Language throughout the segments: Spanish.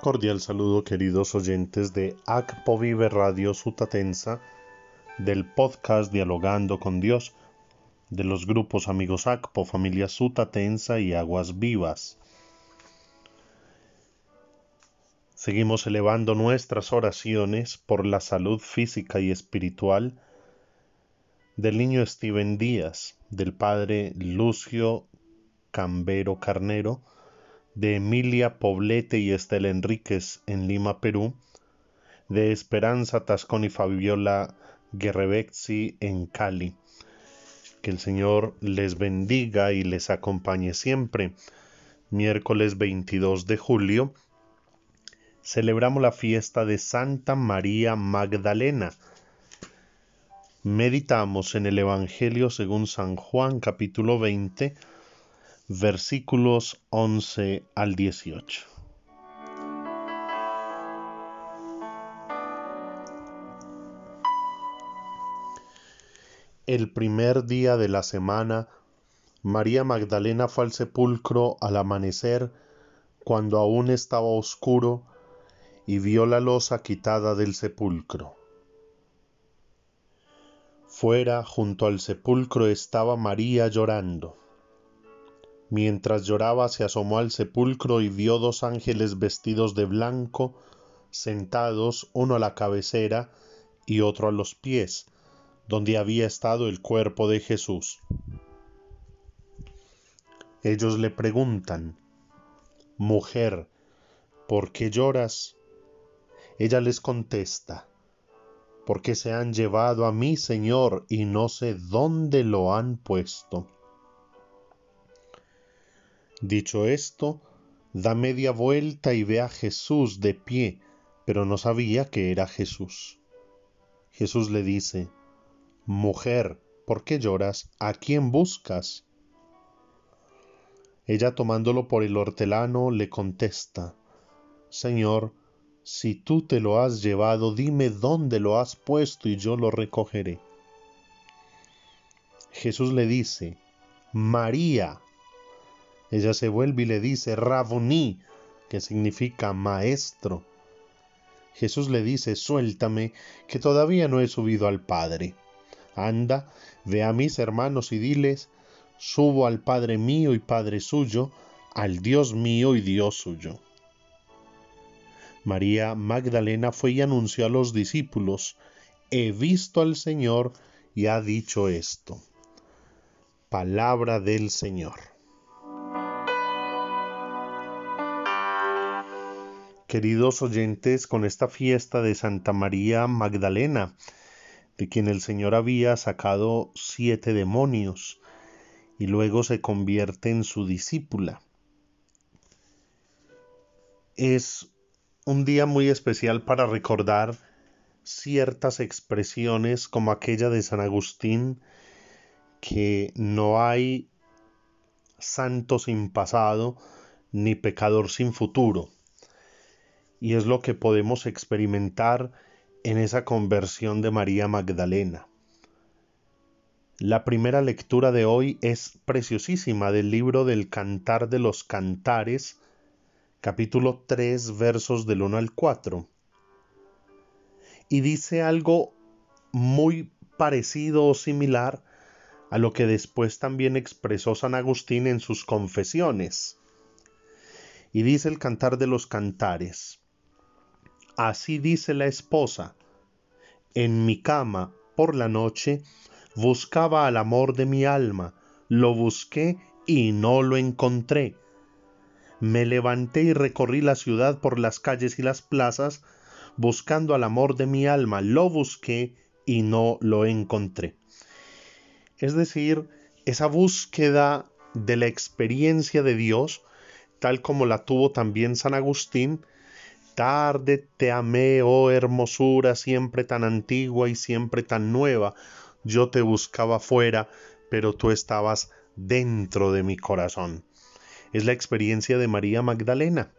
Cordial saludo queridos oyentes de ACPO Vive Radio Sutatensa, del podcast Dialogando con Dios, de los grupos Amigos ACPO, Familia Sutatensa y Aguas Vivas. Seguimos elevando nuestras oraciones por la salud física y espiritual del niño Steven Díaz, del padre Lucio Cambero Carnero, de Emilia Poblete y Estel Enríquez en Lima, Perú, de Esperanza Tascón y Fabiola Guerrevexi en Cali. Que el Señor les bendiga y les acompañe siempre. Miércoles 22 de julio celebramos la fiesta de Santa María Magdalena. Meditamos en el Evangelio según San Juan capítulo 20 versículos 11 al 18. El primer día de la semana, María Magdalena fue al sepulcro al amanecer, cuando aún estaba oscuro, y vio la losa quitada del sepulcro. Fuera, junto al sepulcro, estaba María llorando. Mientras lloraba se asomó al sepulcro y vio dos ángeles vestidos de blanco, sentados uno a la cabecera y otro a los pies, donde había estado el cuerpo de Jesús. Ellos le preguntan, Mujer, ¿por qué lloras? Ella les contesta, porque se han llevado a mi Señor y no sé dónde lo han puesto. Dicho esto, da media vuelta y ve a Jesús de pie, pero no sabía que era Jesús. Jesús le dice, Mujer, ¿por qué lloras? ¿A quién buscas? Ella tomándolo por el hortelano le contesta, Señor, si tú te lo has llevado, dime dónde lo has puesto y yo lo recogeré. Jesús le dice, María. Ella se vuelve y le dice, Rabuní, que significa maestro. Jesús le dice, suéltame, que todavía no he subido al Padre. Anda, ve a mis hermanos y diles, subo al Padre mío y Padre suyo, al Dios mío y Dios suyo. María Magdalena fue y anunció a los discípulos, he visto al Señor y ha dicho esto. Palabra del Señor. Queridos oyentes, con esta fiesta de Santa María Magdalena, de quien el Señor había sacado siete demonios y luego se convierte en su discípula. Es un día muy especial para recordar ciertas expresiones como aquella de San Agustín, que no hay santo sin pasado ni pecador sin futuro y es lo que podemos experimentar en esa conversión de María Magdalena. La primera lectura de hoy es preciosísima del libro del Cantar de los Cantares, capítulo 3, versos del 1 al 4. Y dice algo muy parecido o similar a lo que después también expresó San Agustín en sus confesiones. Y dice el Cantar de los Cantares, Así dice la esposa, en mi cama por la noche buscaba al amor de mi alma, lo busqué y no lo encontré. Me levanté y recorrí la ciudad por las calles y las plazas, buscando al amor de mi alma, lo busqué y no lo encontré. Es decir, esa búsqueda de la experiencia de Dios, tal como la tuvo también San Agustín, tarde te amé, oh hermosura, siempre tan antigua y siempre tan nueva. Yo te buscaba fuera, pero tú estabas dentro de mi corazón. Es la experiencia de María Magdalena.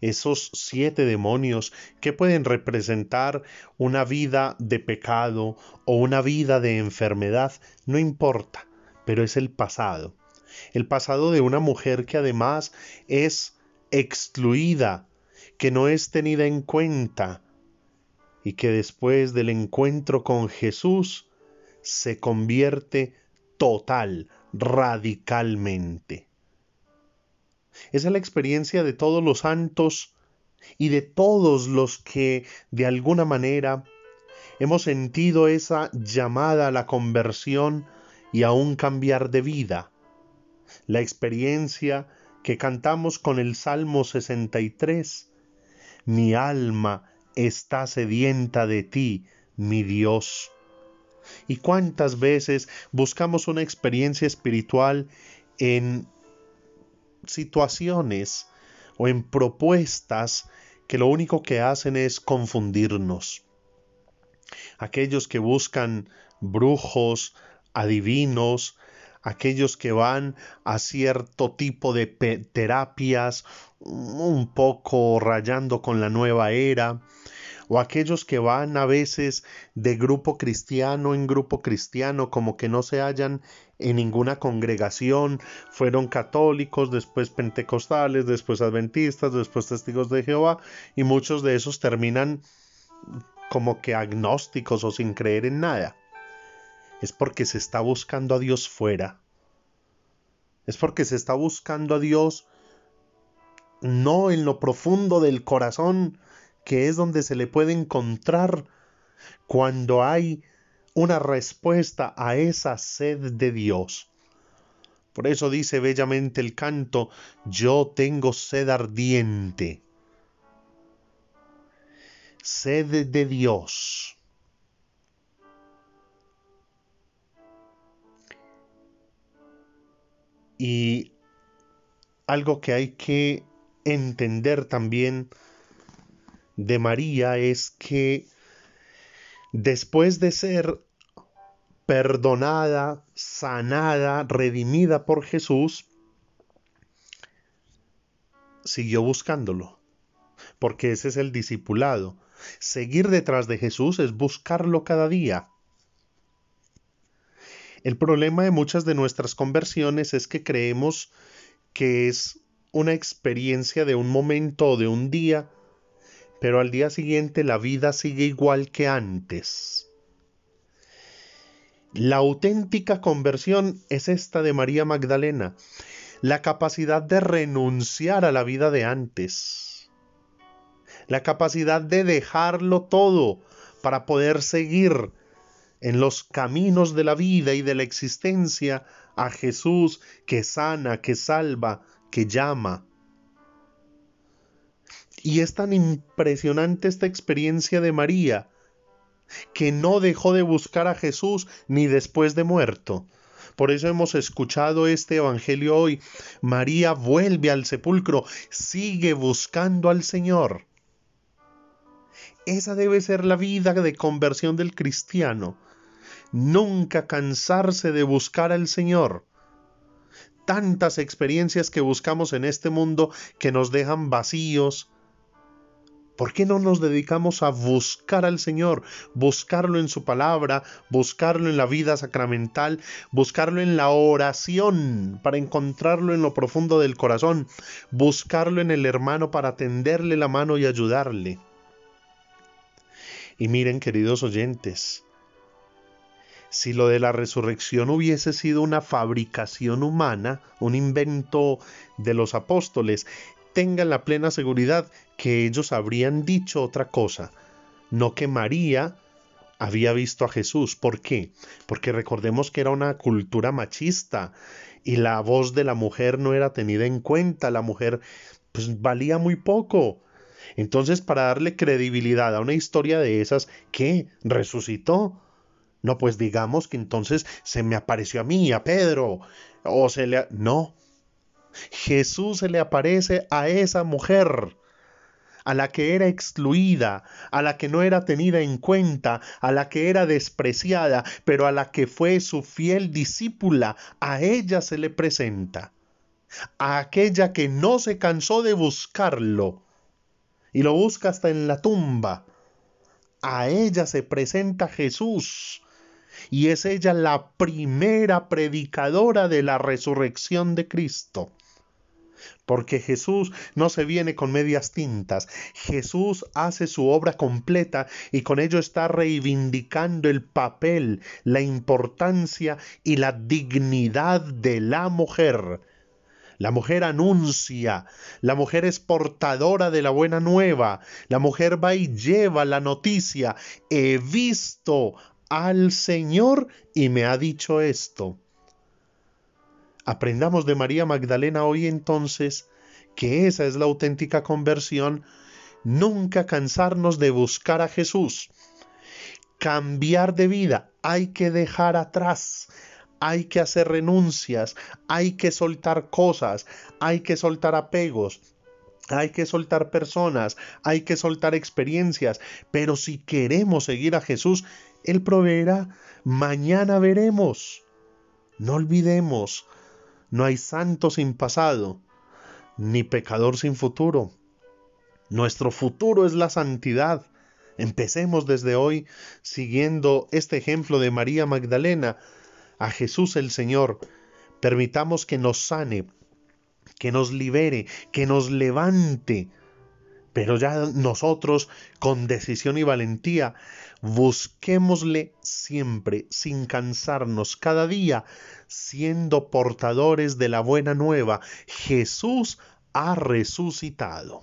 Esos siete demonios que pueden representar una vida de pecado o una vida de enfermedad, no importa, pero es el pasado. El pasado de una mujer que además es excluida que no es tenida en cuenta y que después del encuentro con Jesús se convierte total, radicalmente. Esa es la experiencia de todos los santos y de todos los que de alguna manera hemos sentido esa llamada a la conversión y a un cambiar de vida. La experiencia que cantamos con el Salmo 63. Mi alma está sedienta de ti, mi Dios. ¿Y cuántas veces buscamos una experiencia espiritual en situaciones o en propuestas que lo único que hacen es confundirnos? Aquellos que buscan brujos, adivinos, aquellos que van a cierto tipo de terapias un poco rayando con la nueva era, o aquellos que van a veces de grupo cristiano en grupo cristiano, como que no se hallan en ninguna congregación, fueron católicos, después pentecostales, después adventistas, después testigos de Jehová, y muchos de esos terminan como que agnósticos o sin creer en nada es porque se está buscando a Dios fuera. Es porque se está buscando a Dios no en lo profundo del corazón, que es donde se le puede encontrar cuando hay una respuesta a esa sed de Dios. Por eso dice bellamente el canto, yo tengo sed ardiente. Sed de Dios. Y algo que hay que entender también de María es que después de ser perdonada, sanada, redimida por Jesús, siguió buscándolo, porque ese es el discipulado. Seguir detrás de Jesús es buscarlo cada día. El problema de muchas de nuestras conversiones es que creemos que es una experiencia de un momento o de un día, pero al día siguiente la vida sigue igual que antes. La auténtica conversión es esta de María Magdalena, la capacidad de renunciar a la vida de antes, la capacidad de dejarlo todo para poder seguir en los caminos de la vida y de la existencia a Jesús que sana, que salva, que llama. Y es tan impresionante esta experiencia de María, que no dejó de buscar a Jesús ni después de muerto. Por eso hemos escuchado este Evangelio hoy. María vuelve al sepulcro, sigue buscando al Señor. Esa debe ser la vida de conversión del cristiano. Nunca cansarse de buscar al Señor. Tantas experiencias que buscamos en este mundo que nos dejan vacíos. ¿Por qué no nos dedicamos a buscar al Señor, buscarlo en su palabra, buscarlo en la vida sacramental, buscarlo en la oración para encontrarlo en lo profundo del corazón, buscarlo en el hermano para tenderle la mano y ayudarle? Y miren, queridos oyentes, si lo de la resurrección hubiese sido una fabricación humana, un invento de los apóstoles, tengan la plena seguridad que ellos habrían dicho otra cosa, no que María había visto a Jesús. ¿Por qué? Porque recordemos que era una cultura machista y la voz de la mujer no era tenida en cuenta, la mujer pues valía muy poco. Entonces, para darle credibilidad a una historia de esas, ¿qué? ¿Resucitó? No, pues digamos que entonces se me apareció a mí, a Pedro, o se le... No. Jesús se le aparece a esa mujer, a la que era excluida, a la que no era tenida en cuenta, a la que era despreciada, pero a la que fue su fiel discípula, a ella se le presenta, a aquella que no se cansó de buscarlo, y lo busca hasta en la tumba. A ella se presenta Jesús, y es ella la primera predicadora de la resurrección de Cristo. porque Jesús no se viene con medias tintas. Jesús hace su obra completa y con ello está reivindicando el papel, la importancia y la dignidad de la mujer. La mujer anuncia, la mujer es portadora de la buena nueva, la mujer va y lleva la noticia. He visto al Señor y me ha dicho esto. Aprendamos de María Magdalena hoy entonces que esa es la auténtica conversión, nunca cansarnos de buscar a Jesús. Cambiar de vida, hay que dejar atrás, hay que hacer renuncias, hay que soltar cosas, hay que soltar apegos, hay que soltar personas, hay que soltar experiencias, pero si queremos seguir a Jesús, Él proveerá. Mañana veremos. No olvidemos, no hay santo sin pasado, ni pecador sin futuro. Nuestro futuro es la santidad. Empecemos desde hoy siguiendo este ejemplo de María Magdalena, a Jesús el Señor. Permitamos que nos sane, que nos libere, que nos levante. Pero ya nosotros, con decisión y valentía, busquémosle siempre, sin cansarnos, cada día, siendo portadores de la buena nueva. Jesús ha resucitado.